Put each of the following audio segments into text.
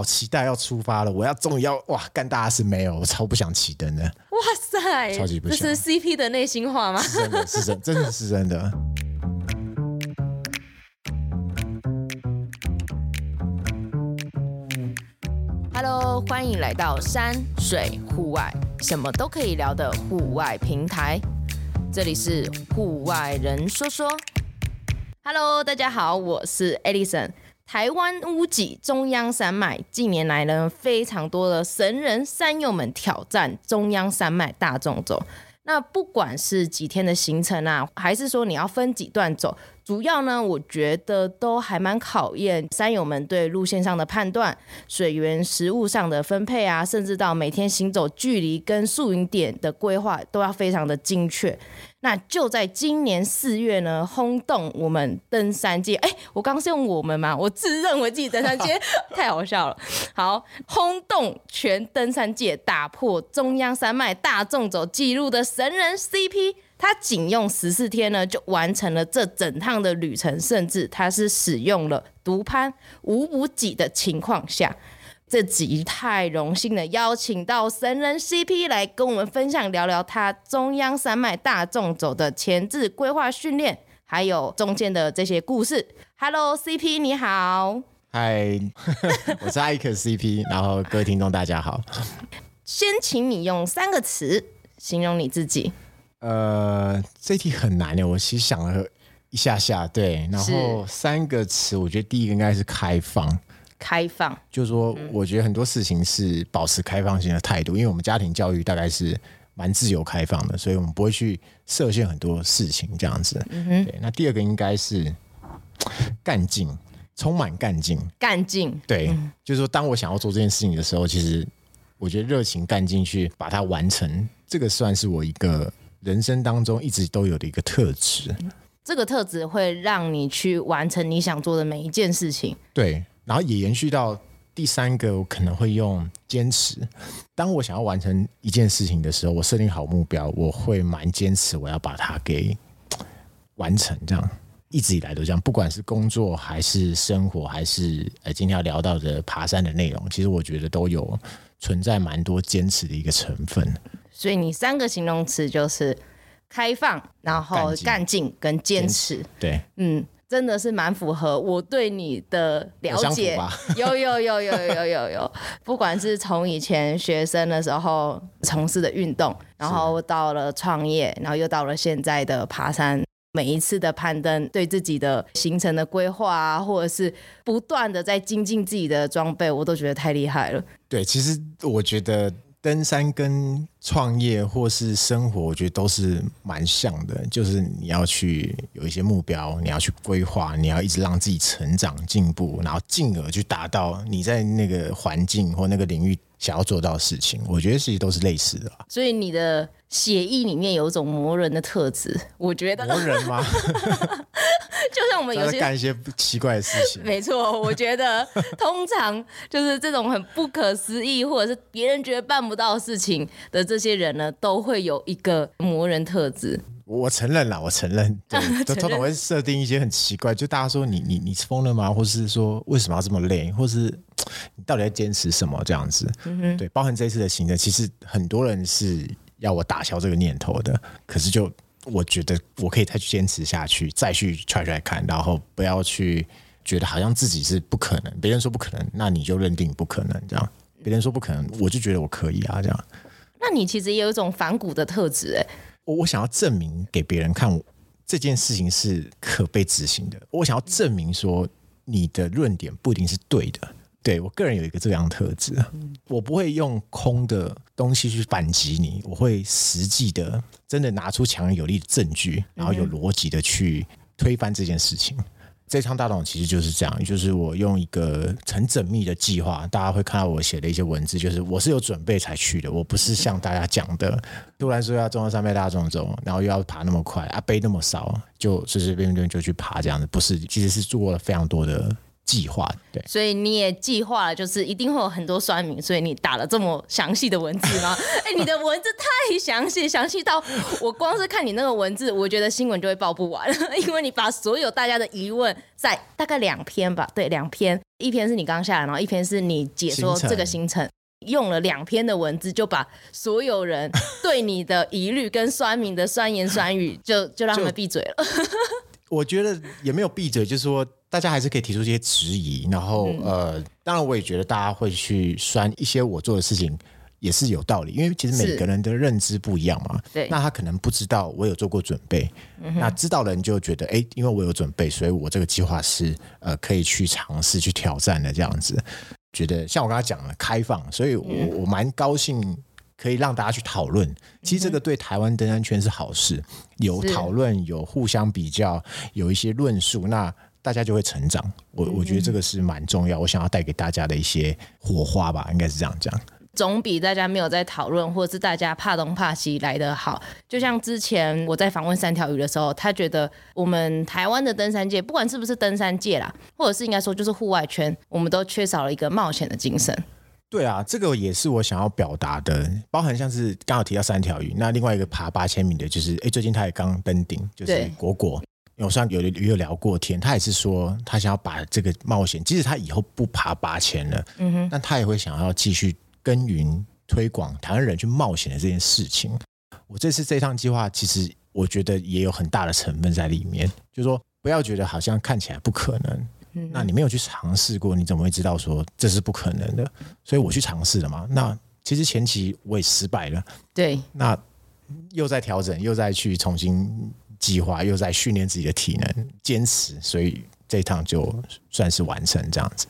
好期待要出发了，我要终于要哇干大事没有，我超不想起灯的。哇塞，超级不想。这是 CP 的内心话吗？是真的，是真，真的是真的。Hello，欢迎来到山水户外，什么都可以聊的户外平台。这里是户外人说说。Hello，大家好，我是 Alison。台湾屋脊中央山脉近年来呢，非常多的神人山友们挑战中央山脉大众走。那不管是几天的行程啊，还是说你要分几段走，主要呢，我觉得都还蛮考验山友们对路线上的判断、水源、食物上的分配啊，甚至到每天行走距离跟宿营点的规划，都要非常的精确。那就在今年四月呢，轰动我们登山界。哎、我刚刚是用我们吗？我自认为自己登山界太好笑了。好，轰动全登山界，打破中央山脉大众走纪录的神人 CP，他仅用十四天呢就完成了这整趟的旅程，甚至他是使用了独攀无补给的情况下。这集太荣幸的邀请到神人 CP 来跟我们分享聊聊他中央山脉大众走的前置规划训练，还有中间的这些故事。Hello CP 你好，嗨，我是艾克 CP，然后各位听众大家好。先请你用三个词形容你自己。呃，这题很难的，我其实想了一下下，对，然后三个词，我觉得第一个应该是开放。开放，就是说，我觉得很多事情是保持开放性的态度，因为我们家庭教育大概是蛮自由开放的，所以我们不会去设限很多事情这样子。嗯哼，对。那第二个应该是干劲，充满干劲。干劲，对，嗯、就是说，当我想要做这件事情的时候，其实我觉得热情干劲去把它完成，这个算是我一个人生当中一直都有的一个特质。这个特质会让你去完成你想做的每一件事情。对。然后也延续到第三个，我可能会用坚持。当我想要完成一件事情的时候，我设定好目标，我会蛮坚持，我要把它给完成。这样一直以来都这样，不管是工作还是生活，还是呃今天要聊到的爬山的内容，其实我觉得都有存在蛮多坚持的一个成分。所以你三个形容词就是开放然后干劲跟坚持。对。嗯真的是蛮符合我对你的了解。有有有有有有有 不管是从以前学生的时候从事的运动然后到了创业然后又到了现在的爬山每一次的攀登对自己的行程的规划啊或者是不断的在精进自己的装备我都觉得太厉害了。对其实我觉得登山跟创业或是生活，我觉得都是蛮像的，就是你要去有一些目标，你要去规划，你要一直让自己成长进步，然后进而去达到你在那个环境或那个领域想要做到的事情。我觉得其实都是类似的。所以你的血液里面有一种魔人的特质，我觉得魔人吗？就像我们有些干一些奇怪的事情，没错，我觉得通常就是这种很不可思议，或者是别人觉得办不到的事情的这些人呢，都会有一个魔人特质。我承认了，我承认，对，就通常会设定一些很奇怪，就大家说你你你疯了吗？或是说为什么要这么累？或是你到底在坚持什么？这样子，嗯，对，包含这一次的行程，其实很多人是要我打消这个念头的，可是就。我觉得我可以再去坚持下去，再去 try try 看，然后不要去觉得好像自己是不可能，别人说不可能，那你就认定不可能这样。别人说不可能，我就觉得我可以啊这样。那你其实也有一种反骨的特质哎。我我想要证明给别人看，这件事情是可被执行的。我想要证明说你的论点不一定是对的。对，我个人有一个这样的特质，我不会用空的东西去反击你，我会实际的真的拿出强而有力的证据，然后有逻辑的去推翻这件事情。这场大纵其实就是这样，就是我用一个很缜密的计划，大家会看到我写的一些文字，就是我是有准备才去的，我不是像大家讲的，突然说要中央山脉大众走，然后又要爬那么快啊，背那么少，就随随便便就去爬这样子，不是，其实是做了非常多的。计划。对，所以你也计划了，就是一定会有很多酸民，所以你打了这么详细的文字吗？哎、欸，你的文字太详细，详细到我光是看你那个文字，我觉得新闻就会报不完，因为你把所有大家的疑问在大概两篇吧，对，两篇，一篇是你刚下来，然后一篇是你解说这个行程。用了两篇的文字，就把所有人对你的疑虑跟酸民的酸言酸语就，就就让他们闭嘴了。我觉得也没有闭嘴，就是说大家还是可以提出一些质疑。然后、嗯、呃，当然我也觉得大家会去酸一些我做的事情也是有道理，因为其实每个人的认知不一样嘛。对，那他可能不知道我有做过准备，嗯、那知道的人就觉得，哎，因为我有准备，所以我这个计划是呃可以去尝试去挑战的这样子。觉得像我刚才讲的开放，所以我我蛮高兴可以让大家去讨论。其实这个对台湾登山圈是好事，有讨论，有互相比较，有一些论述，那大家就会成长。我我觉得这个是蛮重要，我想要带给大家的一些火花吧，应该是这样讲。总比大家没有在讨论，或者是大家怕东怕西来得好。就像之前我在访问三条鱼的时候，他觉得我们台湾的登山界，不管是不是登山界啦，或者是应该说就是户外圈，我们都缺少了一个冒险的精神。对啊，这个也是我想要表达的，包含像是刚好提到三条鱼，那另外一个爬八千米的，就是哎，最近他也刚登顶，就是果果。我上有有有聊过天，他也是说他想要把这个冒险，即使他以后不爬八千了，嗯哼，但他也会想要继续。耕耘推广台湾人去冒险的这件事情，我这次这趟计划，其实我觉得也有很大的成分在里面。就是说，不要觉得好像看起来不可能，嗯，那你没有去尝试过，你怎么会知道说这是不可能的？所以我去尝试了嘛。那其实前期我也失败了，对，那又在调整，又再去重新计划，又在训练自己的体能，坚持，所以这一趟就算是完成这样子。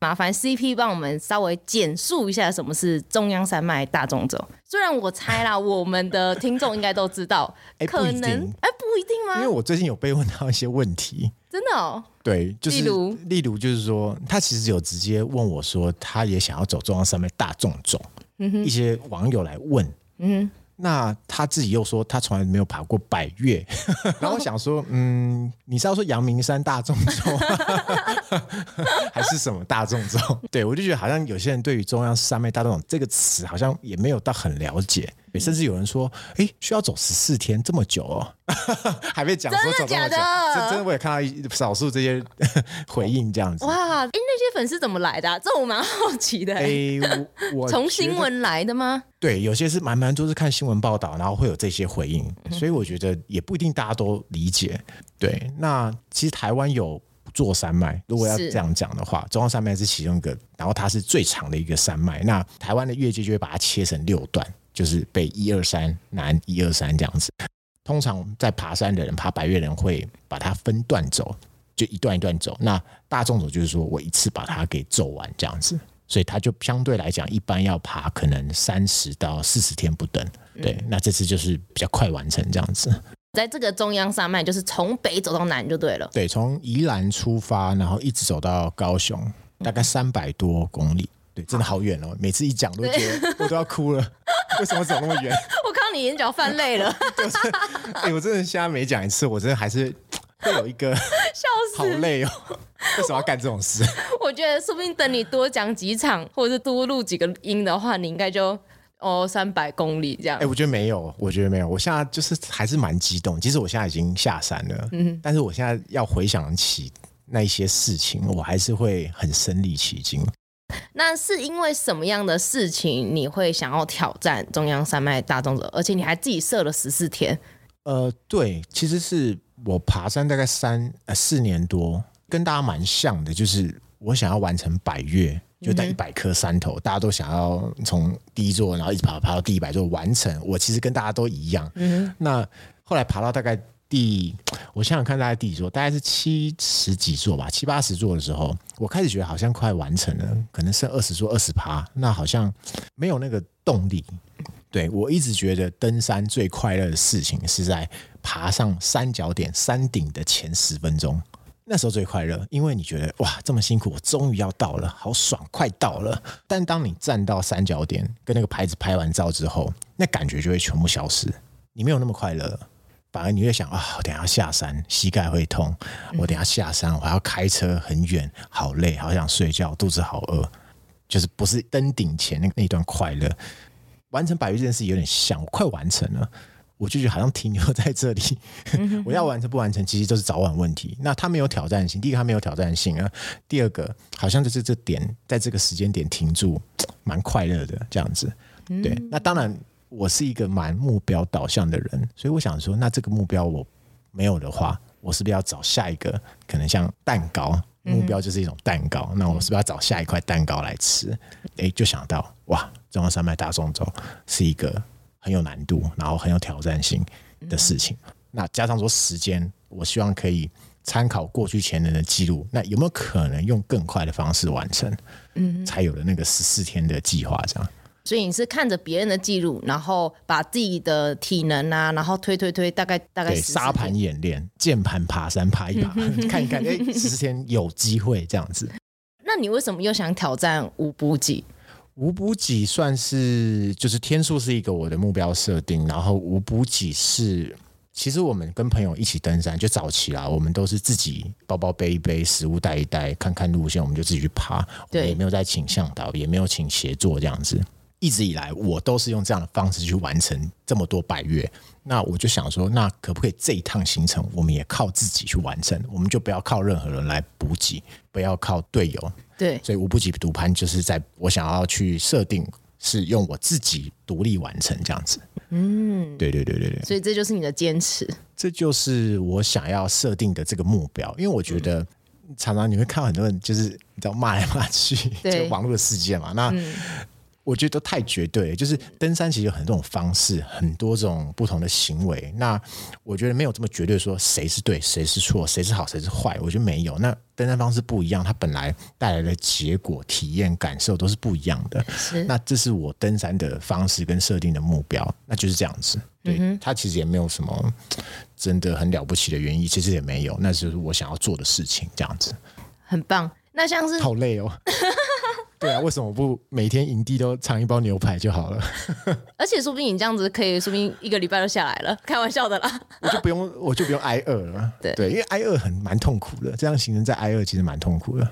麻烦 CP 帮我们稍微简述一下什么是中央山脉大纵走。虽然我猜啦，我们的听众应该都知道，可能哎不，不一定吗？因为我最近有被问到一些问题，真的哦。对，就是例如，例如就是说，他其实有直接问我说，他也想要走中央山脉大纵走。嗯，一些网友来问，嗯哼。那他自己又说他从来没有爬过百岳，然后我想说，嗯，你是要说阳明山大众走，还是什么大众走？对，我就觉得好像有些人对于中央山脉大众这个词好像也没有到很了解。甚至有人说，哎，需要走十四天这么久哦，还被讲说走这么久，真的假的？真的我也看到一少数这些 回应这样子。哇，哎，那些粉丝怎么来的啊？这我蛮好奇的。哎，我从新闻来的吗？对，有些是蛮蛮多是看新闻报道，然后会有这些回应，所以我觉得也不一定大家都理解。对，那其实台湾有座山脉，如果要这样讲的话，中央山脉是其中一个，然后它是最长的一个山脉。那台湾的越界就会把它切成六段。就是北一二三，南一二三这样子。通常在爬山的人，爬白岳人会把它分段走，就一段一段走。那大众走就是说我一次把它给走完这样子，所以它就相对来讲，一般要爬可能三十到四十天不等。对，那这次就是比较快完成这样子。在这个中央山脉，就是从北走到南就对了。对，从宜兰出发，然后一直走到高雄，大概三百多公里。对，真的好远哦！每次一讲都觉得 我都要哭了。为什么走那么远？我看到你眼角泛泪了。哎、欸，我真的现在每讲一次，我真的还是 会有一个笑死，好累哦。为什么要干这种事？我觉得说不定等你多讲几场，或者是多录几个音的话，你应该就哦三百公里这样。哎、欸，我觉得没有，我觉得没有。我现在就是还是蛮激动。其实我现在已经下山了，嗯，但是我现在要回想起那一些事情，我还是会很身临其境。那是因为什么样的事情你会想要挑战中央山脉大纵走，而且你还自己设了十四天？呃，对，其实是我爬山大概三呃四年多，跟大家蛮像的，就是我想要完成百越，就在一百颗山头，嗯，大家都想要从第一座，然后一直爬爬到第一百座完成。我其实跟大家都一样。嗯，那后来爬到大概。第，我想想看，大概第几座？大概是七十几座吧，七八十座的时候，我开始觉得好像快完成了，可能剩二十座、二十趴，那好像没有那个动力。对，我一直觉得登山最快乐的事情是在爬上三角点山顶的前十分钟，那时候最快乐，因为你觉得哇，这么辛苦，我终于要到了，好爽，快到了。但当你站到三角点，跟那个牌子拍完照之后，那感觉就会全部消失，你没有那么快乐。反而你会想啊，我等下下山膝盖会痛，我等下下山我还要开车很远，好累，好想睡觉，肚子好饿，就是不是登顶前那那段快乐。完成百岳这件事有点像，我快完成了，我就觉得好像停留在这里。我要完成不完成，其实都是早晚问题。那它没有挑战性，第一个它没有挑战性啊，第二个好像就是这点在这个时间点停住，蛮快乐的这样子。对，那当然我是一个蛮目标导向的人，所以我想说，那这个目标我没有的话，我是不是要找下一个？可能像蛋糕，目标就是一种蛋糕，那我是不是要找下一块蛋糕来吃？诶，就想到哇。中央山脉大纵走是一个很有难度，然后很有挑战性的事情。嗯、那加上说时间，我希望可以参考过去前人的记录，那有没有可能用更快的方式完成？嗯，才有了那个十四天的计划这样。所以你是看着别人的记录，然后把自己的体能啊，然后推推推，大概大概对沙盘演练，键盘爬山爬一爬，看一看，哎，十四天有机会这样子。那你为什么又想挑战无补给？无补给算是就是天数是一个我的目标设定，然后无补给是其实我们跟朋友一起登山就早期啦，我们都是自己包包背一背，食物带一带，看看路线，我们就自己去爬，对，也没有再请向导，也没有请协作这样子。一直以来，我都是用这样的方式去完成这么多百月。那我就想说，那可不可以这一趟行程，我们也靠自己去完成？我们就不要靠任何人来补给，不要靠队友。对，所以无补给独攀就是在我想要去设定，是用我自己独立完成这样子。嗯，对对对对对。所以这就是你的坚持，这就是我想要设定的这个目标。因为我觉得常常你会看到很多人就是你知道骂来骂去，就网络的世界嘛。那。嗯我觉得都太绝对，就是登山其实有很多种方式，很多种不同的行为。那我觉得没有这么绝对说谁是对，谁是错，谁是好，谁是坏。我觉得没有。那登山方式不一样，它本来带来的结果、体验、感受都是不一样的。是。那这是我登山的方式跟设定的目标，那就是这样子。对，嗯、它其实也没有什么真的很了不起的原因，其实也没有。那就是我想要做的事情，这样子。很棒。那像是好累哦。对啊，为什么不每天营地都尝一包牛排就好了？而且说不定你这样子可以，说不定一个礼拜都下来了。开玩笑的啦，我就不用，我就不用挨饿了。对对，因为挨饿很蛮痛苦的，这样行程在挨饿其实蛮痛苦的。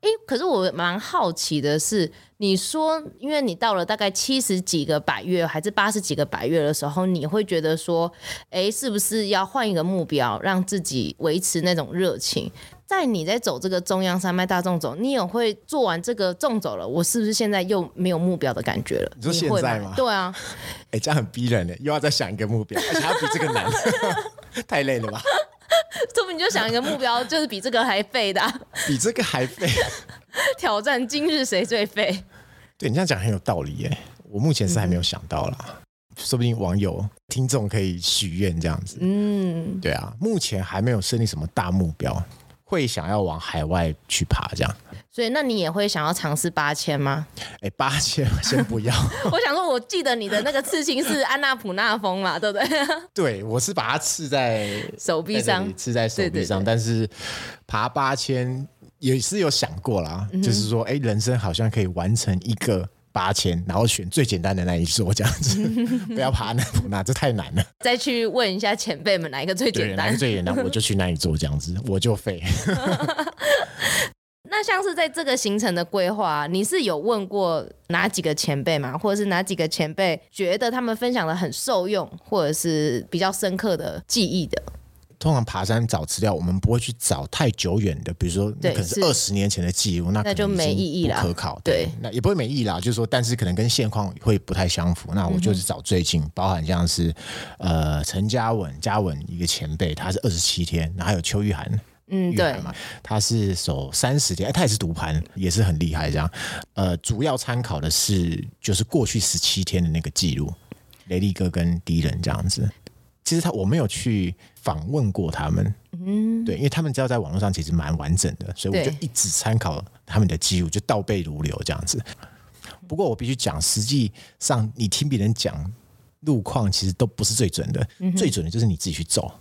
哎，可是我蛮好奇的是，你说，因为你到了大概七十几个百月还是八十几个百月的时候，你会觉得说，哎，是不是要换一个目标，让自己维持那种热情？在你在走这个中央山脉大众走，你也会做完这个纵走了，我是不是现在又没有目标的感觉了？你说现在吗？对啊，哎，这样很逼人呢，又要再想一个目标，而且还要比这个难，太累了吧？说不定就想一个目标，就是比这个还废的，啊，比这个还废，挑战今日谁最废？对，你这样讲很有道理耶，我目前是还没有想到啦，嗯、说不定网友听众可以许愿这样子。嗯，对啊，目前还没有设定什么大目标。会想要往海外去爬，这样，所以那你也会想要尝试八千吗？哎，八千 先不要。我想说，我记得你的那个刺青是安娜普纳峰嘛，对不对？对，我是把它刺在手臂上，刺在手臂上。对对对，但是爬八千也是有想过啦，嗯、就是说，哎，人生好像可以完成一个。八千，然后选最简单的那一座这样子，不要爬那普那，这太难了。再去问一下前辈们哪一个最简单？哪个最简单，我就去那一座这样子，我就废。那像是在这个行程的规划，你是有问过哪几个前辈吗？或者是哪几个前辈觉得他们分享的很受用，或者是比较深刻的记忆的？通常爬山找资料，我们不会去找太久远的，比如说那可能是二十年前的记录，那那就没意义了，可考。对，那也不会没意义啦。就是说，但是可能跟现况会不太相符。那我就是找最近，嗯、包含像是呃陈嘉文，嘉文一个前辈，他是二十七天，然后还有邱玉涵，嗯，对嘛，他是守三十天，哎，他也是独盘，也是很厉害。这样，呃，主要参考的是就是过去十七天的那个记录，雷力哥跟敌人这样子。其实他我没有去访问过他们，嗯，对，因为他们知道在网络上其实蛮完整的，所以我就一直参考他们的记录，就倒背如流这样子。不过我必须讲，实际上你听别人讲路况，其实都不是最准的，嗯、最准的就是你自己去走。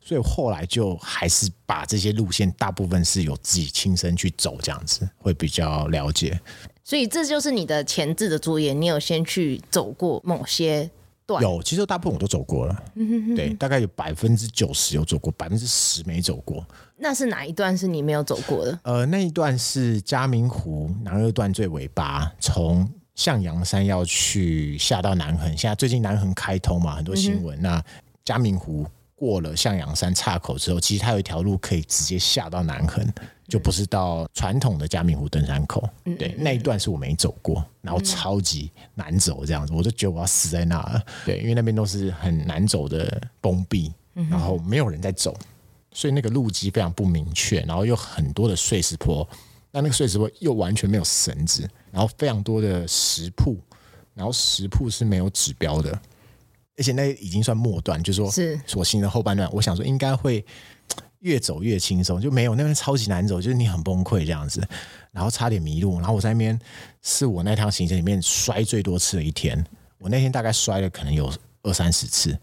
所以后来就还是把这些路线大部分是有自己亲身去走，这样子会比较了解。所以这就是你的前置的作业，你有先去走过某些。段？有，其实大部分我都走过了。嗯、哼哼对，大概有百分之九十有走过，百分之十没走过。那是哪一段是你没有走过的？呃，那一段是嘉明湖南二段最尾巴，从向阳山要去下到南横。现在最近南横开通嘛，很多新闻。嗯、那嘉明湖过了向阳山岔口之后，其实它有一条路可以直接下到南横。就不是到传统的嘉明湖登山口，嗯、对，那一段是我没走过，然后超级难走，这样子，我就觉得我要死在那了。对，因为那边都是很难走的崩壁，然后没有人在走，所以那个路基非常不明确，然后又很多的碎石坡，那那个碎石坡又完全没有绳子，然后非常多的石铺，然后石铺是没有指标的，而且那已经算末段，就是说是所行的后半段，我想说应该会。越走越轻松，就没有那边超级难走，就是你很崩溃这样子，然后差点迷路，然后我在那边是我那趟行程里面摔最多次的一天，我那天大概摔了可能有二三十次，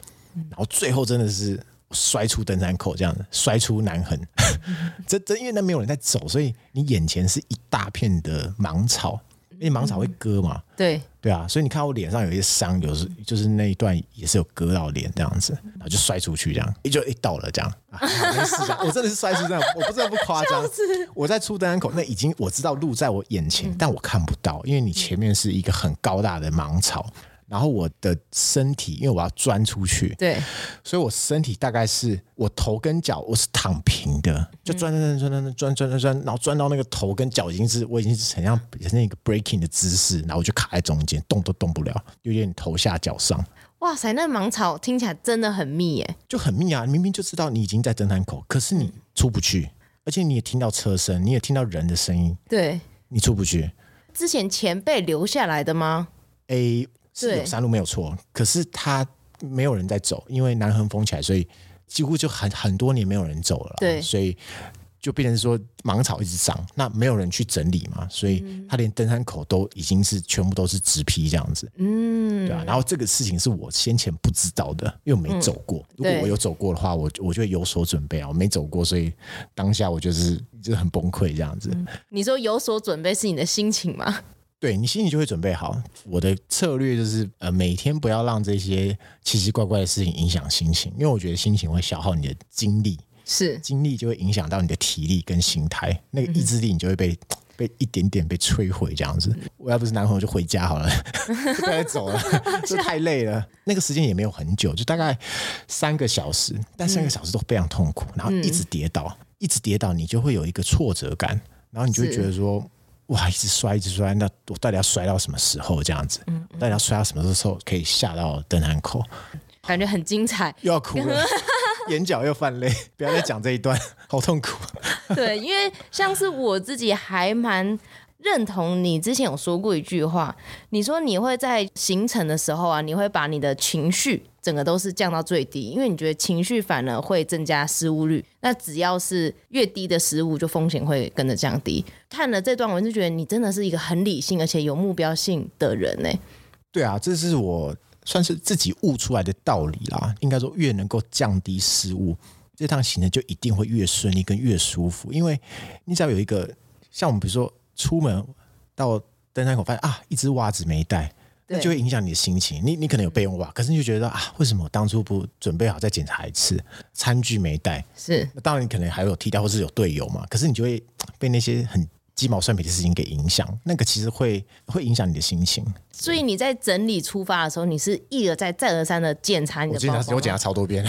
然后最后真的是摔出登山口这样子，摔出南横，这这因为那没有人在走，所以你眼前是一大片的芒草。因为芒草会割嘛，对。对啊，所以你看我脸上有一些伤，有时就是那一段也是有割到脸这样子，然后就摔出去这样，一就一倒了这样，啊、没事这样，我真的是摔出这样，我不知道不夸张，我在出登山口，那已经我知道路在我眼前，但我看不到，因为你前面是一个很高大的芒草。然后我的身体，因为我要钻出去，对，所以我身体大概是我头跟脚我是躺平的，就钻钻钻钻钻钻钻钻钻，然后钻到那个头跟脚已经是我已经是很像那个 breaking 的姿势，然后我就卡在中间，动都动不了，有点头下脚上。哇塞，那盲草听起来真的很密耶，就很密啊！明明就知道你已经在侦探口，可是你出不去，而且你也听到车声，你也听到人的声音，对，你出不去。之前前辈留下来的吗？A 是有山路没有错，可是他没有人在走，因为南横封起来，所以几乎就很很多年没有人走了。对，所以就变成说芒草一直长，那没有人去整理嘛，所以他连登山口都已经是全部都是直批这样子。嗯，对啊。然后这个事情是我先前不知道的，因为我没走过。嗯、如果我有走过的话，我我就会有所准备啊。我没走过，所以当下我就是就是很崩溃这样子。嗯、你说有所准备是你的心情吗？对，你心里就会准备好。我的策略就是，呃，每天不要让这些奇奇怪怪的事情影响心情，因为我觉得心情会消耗你的精力，是精力就会影响到你的体力跟心态，那个意志力你就会被、嗯、被一点点被摧毁这样子。我要不是男朋友就回家好了，就不要再走了，就太累了。那个时间也没有很久，就大概三个小时，但三个小时都非常痛苦，然后一直跌倒，嗯、一直跌倒，你就会有一个挫折感，然后你就会觉得说。哇！一直摔，一直摔，那我到底要摔到什么时候？这样子，嗯嗯、到底要摔到什么时候可以下到登山口？感觉很精彩，又要哭了，眼角又泛泪。不要再讲这一段，好痛苦。对，因为像是我自己还蛮认同你之前有说过一句话，你说你会在行程的时候啊，你会把你的情绪。整个都是降到最低，因为你觉得情绪反而会增加失误率。那只要是越低的失误，就风险会跟着降低。看了这段文字，觉得你真的是一个很理性而且有目标性的人呢。对啊，这是我算是自己悟出来的道理啦。应该说，越能够降低失误，这趟行程就一定会越顺利跟越舒服。因为你只要有一个，像我们比如说出门到登山口，发现啊，一只袜子没带。那就会影响你的心情。你你可能有备用袜，可是你就觉得啊，为什么我当初不准备好再检查一次？餐具没带，是。那当然你可能还有替代，或是有队友嘛。可是你就会 被那些很鸡毛蒜皮的事情给影响，那个其实会会影响你的心情。所以你在整理出发的时候，你是一而再再而三的检查你的包包。我检查超多遍，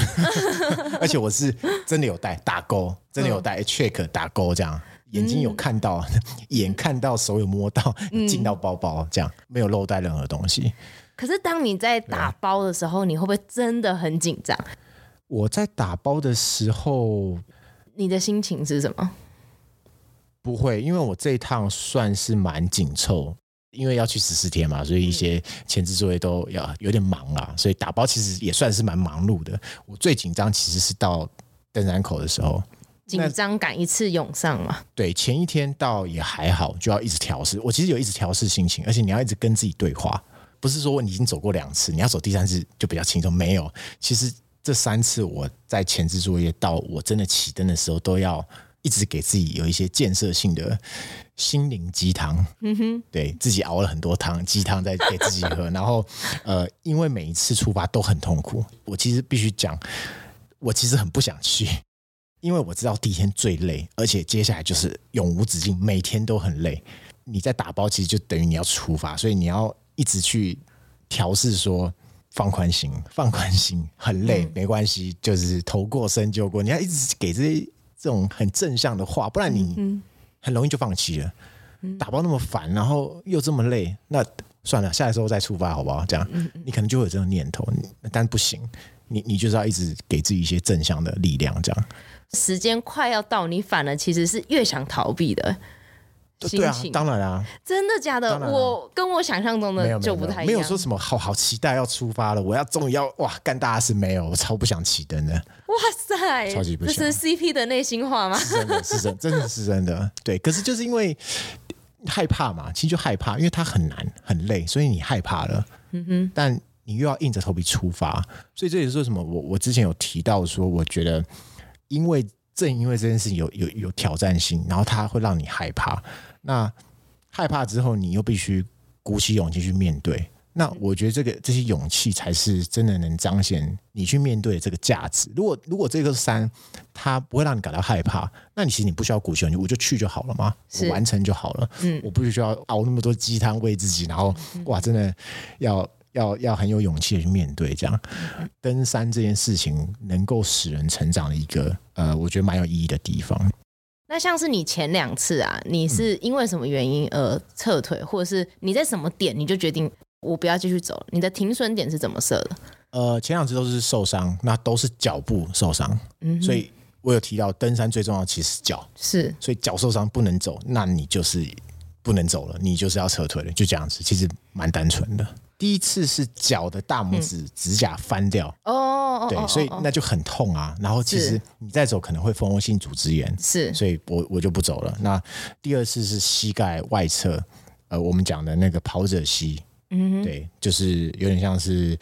而且我是真的有带打勾，真的有带 check 打勾这样。眼睛有看到，嗯、眼看到，手有摸到，进到包包，这样没有漏带任何东西。可是当你在打包的时候，你会不会真的很紧张？我在打包的时候，你的心情是什么？不会，因为我这一趟算是蛮紧凑，因为要去十四天嘛，所以一些前置作业都要有点忙啊，所以打包其实也算是蛮忙碌的。我最紧张其实是到登山口的时候。紧张感一次涌上嘛？对，前一天倒也还好，就要一直调试。我其实有一直调试心情，而且你要一直跟自己对话，不是说你已经走过两次，你要走第三次就比较轻松。没有，其实这三次我在前置作业到我真的起灯的时候，都要一直给自己有一些建设性的心灵鸡汤，嗯哼，对自己熬了很多汤，鸡汤在 给自己喝，然后呃，因为每一次出发都很痛苦，我其实必须讲，我其实很不想去，因为我知道第一天最累，而且接下来就是永无止境，每天都很累。你在打包，其实就等于你要出发，所以你要一直去调试说放宽心，放宽心，很累，没关系，就是头过身就过，你要一直给这些这种很正向的话，不然你。很容易就放弃了，打包那么烦，然后又这么累，那算了，下一次再出发好不好？这样，你可能就会有这种念头，但不行，你你就是要一直给自己一些正向的力量，这样。时间快要到，你反而其实是越想逃避的。对啊，当然啊，真的假的？我跟我想象中的就不太一样。没有说什么好好期待要出发了，我要终于要哇干大事没有？我超不想启灯的。哇塞，超级不想。这是 CP 的内心话吗？是真的，是真，真的是真的。对，可是就是因为害怕嘛，其实就害怕，因为它很难很累，所以你害怕了。嗯哼。但你又要硬着头皮出发，所以这也是为什么我我之前有提到说，我觉得因为正因为这件事情有有有挑战性，然后它会让你害怕。那害怕之后，你又必须鼓起勇气去面对。那我觉得这个这些勇气才是真的能彰显你去面对这个价值。如果如果这个山它不会让你感到害怕，那你其实你不需要鼓起勇气，我就去就好了嘛，我完成就好了。嗯，我不需要熬那么多鸡汤喂自己，然后哇，真的要要要很有勇气的去面对这样。登山这件事情能够使人成长的一个呃，我觉得蛮有意义的地方。那像是你前两次啊，你是因为什么原因而撤退，嗯、或者是你在什么点你就决定我不要继续走？你的停损点是怎么设的？呃，前两次都是受伤，那都是脚部受伤，嗯，所以我有提到登山最重要的其实是脚，是，所以脚受伤不能走，那你就是不能走了，你就是要撤退了，就这样子，其实蛮单纯的。第一次是脚的大拇指指甲翻掉哦，对，所以那就很痛啊。然后其实你再走可能会蜂窝性组织炎，是，所以我我就不走了。那第二次是膝盖外侧，呃，我们讲的那个跑者膝，嗯，对，就是有点像是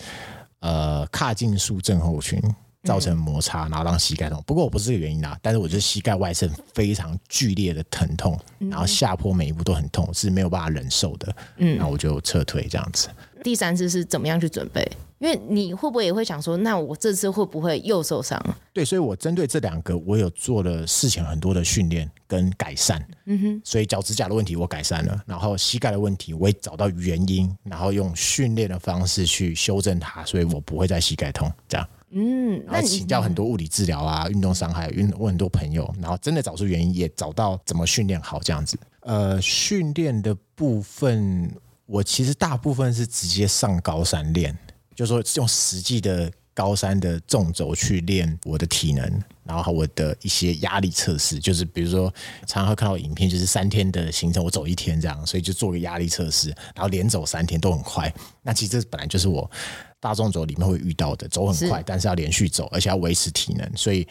呃髂胫束症候群。造成摩擦，然后让膝盖痛。不过我不是这个原因啊，但是我就是膝盖外侧非常剧烈的疼痛，然后下坡每一步都很痛，是没有办法忍受的。嗯，然后我就撤退这样子。第三次是怎么样去准备？因为你会不会也会想说，那我这次会不会又受伤？对，所以我针对这两个，我有做了事前很多的训练跟改善。嗯哼，所以脚趾甲的问题我改善了，然后膝盖的问题我也找到原因，然后用训练的方式去修正它，所以我不会再膝盖痛这样。嗯，然后请教很多物理治疗啊，运动伤害，运问很多朋友，然后真的找出原因，也找到怎么训练好这样子。呃，训练的部分，我其实大部分是直接上高山练，就是说用实际的高山的纵轴去练我的体能，然后我的一些压力测试，就是比如说常常会看到影片，就是三天的行程我走一天这样，所以就做个压力测试，然后连走三天都很快。那其实这本来就是我。大众走里面会遇到的，走很快，是但是要连续走，而且要维持体能，所以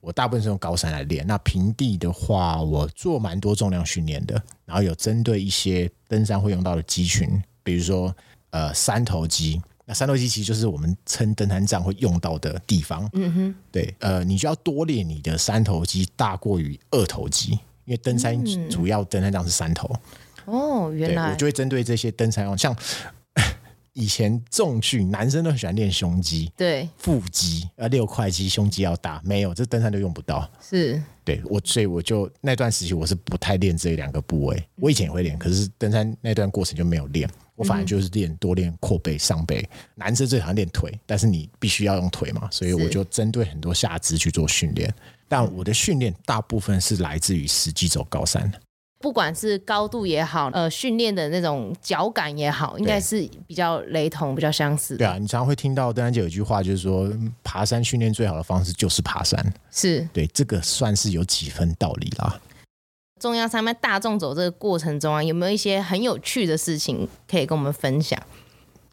我大部分是用高山来练。那平地的话，我做蛮多重量训练的，然后有针对一些登山会用到的肌群，比如说呃三头肌。那三头肌其实就是我们撑登山杖会用到的地方。嗯哼，对，呃，你就要多练你的三头肌大过于二头肌，因为登山主要登山杖是三头。嗯、哦，原来我就会针对这些登山用像。以前重训，男生都很喜欢练胸肌，对，腹肌，呃，六块肌，胸肌要大，没有，这登山都用不到。是，对我，所以我就那段时期我是不太练这两个部位。我以前也会练，可是登山那段过程就没有练。我反而就是练多练阔背、上背。男生最喜欢练腿，但是你必须要用腿嘛，所以我就针对很多下肢去做训练。但我的训练大部分是来自于实际走高山。不管是高度也好，呃，训练的那种脚感也好，应该是比较雷同、比较相似的。对啊，你常常会听到丹丹姐有一句话，就是说爬山训练最好的方式就是爬山。是对，这个算是有几分道理啦。中央山脉大众走这个过程中啊，有没有一些很有趣的事情可以跟我们分享？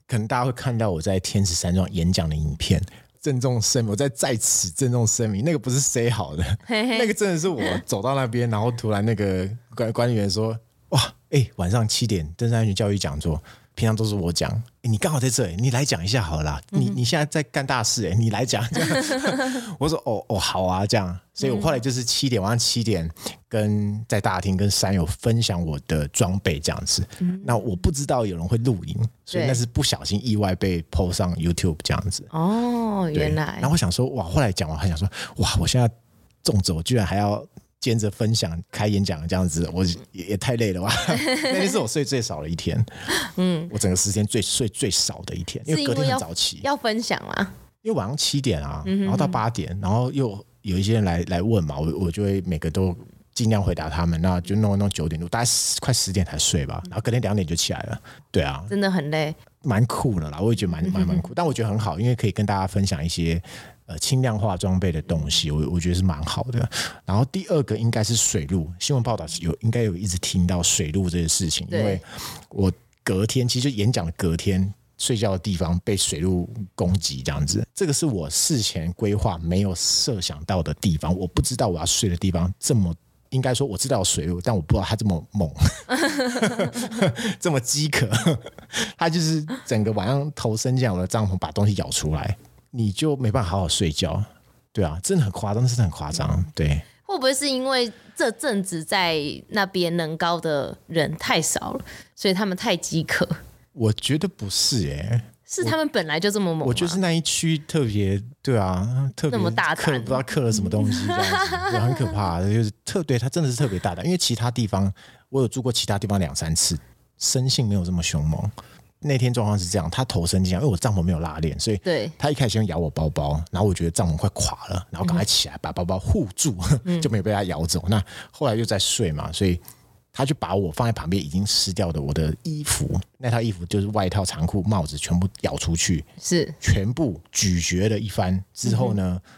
可能大家会看到我在天池山庄演讲的影片。郑重声明，我在在此郑重声明，那个不是 say 好的，嘿嘿那个真的是我走到那边，然后突然那个管管理员说：“哇，哎、欸，晚上七点登山安全教育讲座。平常都是我讲，欸，你刚好在这里，你来讲一下好了啦。嗯、你你现在在干大事，欸，你来讲。这 样我说哦哦好啊，这样。所以我后来就是七点晚上七点跟在大厅跟山友分享我的装备这样子。嗯、那我不知道有人会录影，所以那是不小心意外被 PO 上 YouTube 这样子。哦，原来。然后我想说哇，后来讲完还想说哇，我现在粽子，我居然还要。兼着分享开演讲这样子，我也也太累了吧？那天是我睡最少的一天，嗯，我整个时间最睡最少的一天，因为隔天很早起。要分享啊，因为晚上七点啊，然后到八点，然后又有一些人来来问嘛，我我就会每个都尽量回答他们，那就弄弄九点多，大概快十点才睡吧，然后隔天两点就起来了，对啊，真的很累，蛮酷的啦，我也觉得蛮蛮蛮酷，但我觉得很好，因为可以跟大家分享一些。呃，轻量化装备的东西，我我觉得是蛮好的。然后第二个应该是水路新闻报道是有应该有一直听到水路这些事情，因为我隔天其实演讲的隔天睡觉的地方被水路攻击这样子，这个是我事前规划没有设想到的地方。我不知道我要睡的地方这么，应该说我知道水路，但我不知道它这么猛，这么饥渴，它就是整个晚上头伸进我的帐篷，把东西咬出来。你就没办法好好睡觉，对啊，真的很夸张，真的很夸张，对。会不会是因为这阵子在那边能高的人太少了，所以他们太饥渴？我觉得不是耶、欸，是他们本来就这么猛。我就是那一区特别，对啊，特别那么大胆，不知道刻了什么东西，这样子，很可怕。就是特对，他真的是特别大胆，因为其他地方我有住过，其他地方两三次，生性没有这么凶猛。那天状况是这样，他头伸进来，因为我帐篷没有拉链，所以他一开始先咬我包包，然后我觉得帐篷快垮了，然后赶快起来把包包护住，嗯、就没有被他咬走。那后来又在睡嘛，所以他就把我放在旁边已经湿掉的我的衣服，那套衣服就是外套、长裤、帽子，全部咬出去，是全部咀嚼了一番之后呢，嗯、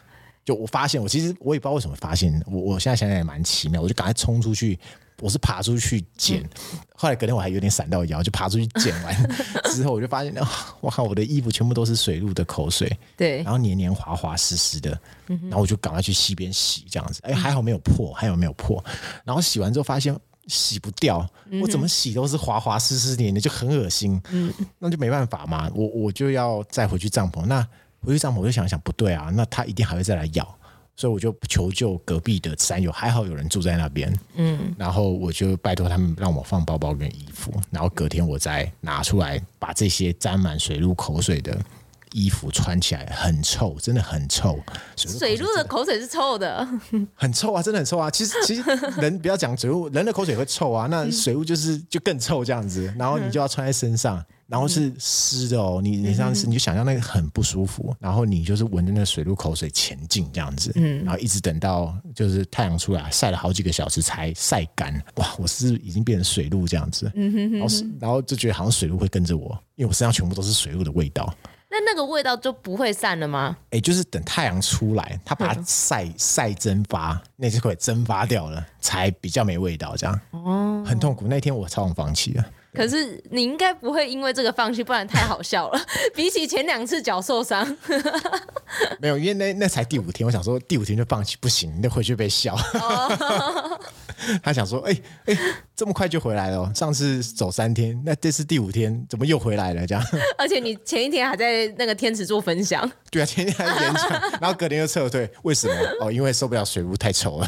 就我发现，我其实我也不知道为什么发现，我我现在想想也蛮奇妙，我就赶快冲出去。我是爬出去捡，后来隔天我还有点闪到腰，就爬出去捡完 之后，我就发现，我靠，我的衣服全部都是水路的口水，对，然后黏黏滑滑湿湿的，然后我就赶快去溪边洗，这样子，哎，还好没有破，还有没有破，然后洗完之后发现洗不掉，我怎么洗都是滑滑湿湿黏的，就很恶心，那就没办法嘛，我我就要再回去帐篷，那回去帐篷我就想想不对啊，那他一定还会再来咬。所以我就求救隔壁的山友，还好有人住在那边，嗯，然后我就拜托他们让我放包包跟衣服，然后隔天我再拿出来，把这些沾满水路口水的衣服穿起来，很臭，真的很臭。水路的口水是臭的，很臭啊，真的很臭啊。其实其实人不要讲水路，人的口水会臭啊，那水路就是就更臭这样子，然后你就要穿在身上。然后是湿的哦，你你上次你就想象那个很不舒服，然后你就是闻着那个水路口水前进这样子，嗯，然后一直等到就是太阳出来晒了好几个小时才晒干，哇，我是已经变成水路这样子，嗯哼哼，然后然后就觉得好像水路会跟着我，因为我身上全部都是水路的味道。那那个味道就不会散了吗？哎，就是等太阳出来，它把它晒晒蒸发，那些会蒸发掉了，才比较没味道这样。哦，很痛苦，那天我超想放弃了。可是你应该不会因为这个放弃，不然太好笑了。比起前两次脚受伤，没有，因为那那才第五天，我想说第五天就放弃不行，你得回去被笑。Oh. 他想说，哎、欸、哎、欸，这么快就回来了？上次走三天，那这次第五天怎么又回来了？这样。而且你前一天还在那个天池做分享。对啊，前一天还演讲，然后隔天又撤退，为什么？哦，因为受不了水雾太臭了。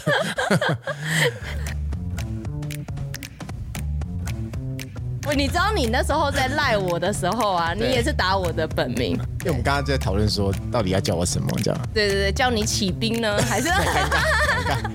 你知道你那时候在赖我的时候啊，对你也是打我的本名。因为我们刚刚在讨论说，到底要叫我什么这样？对对对，叫你起兵呢，还是？尴尬，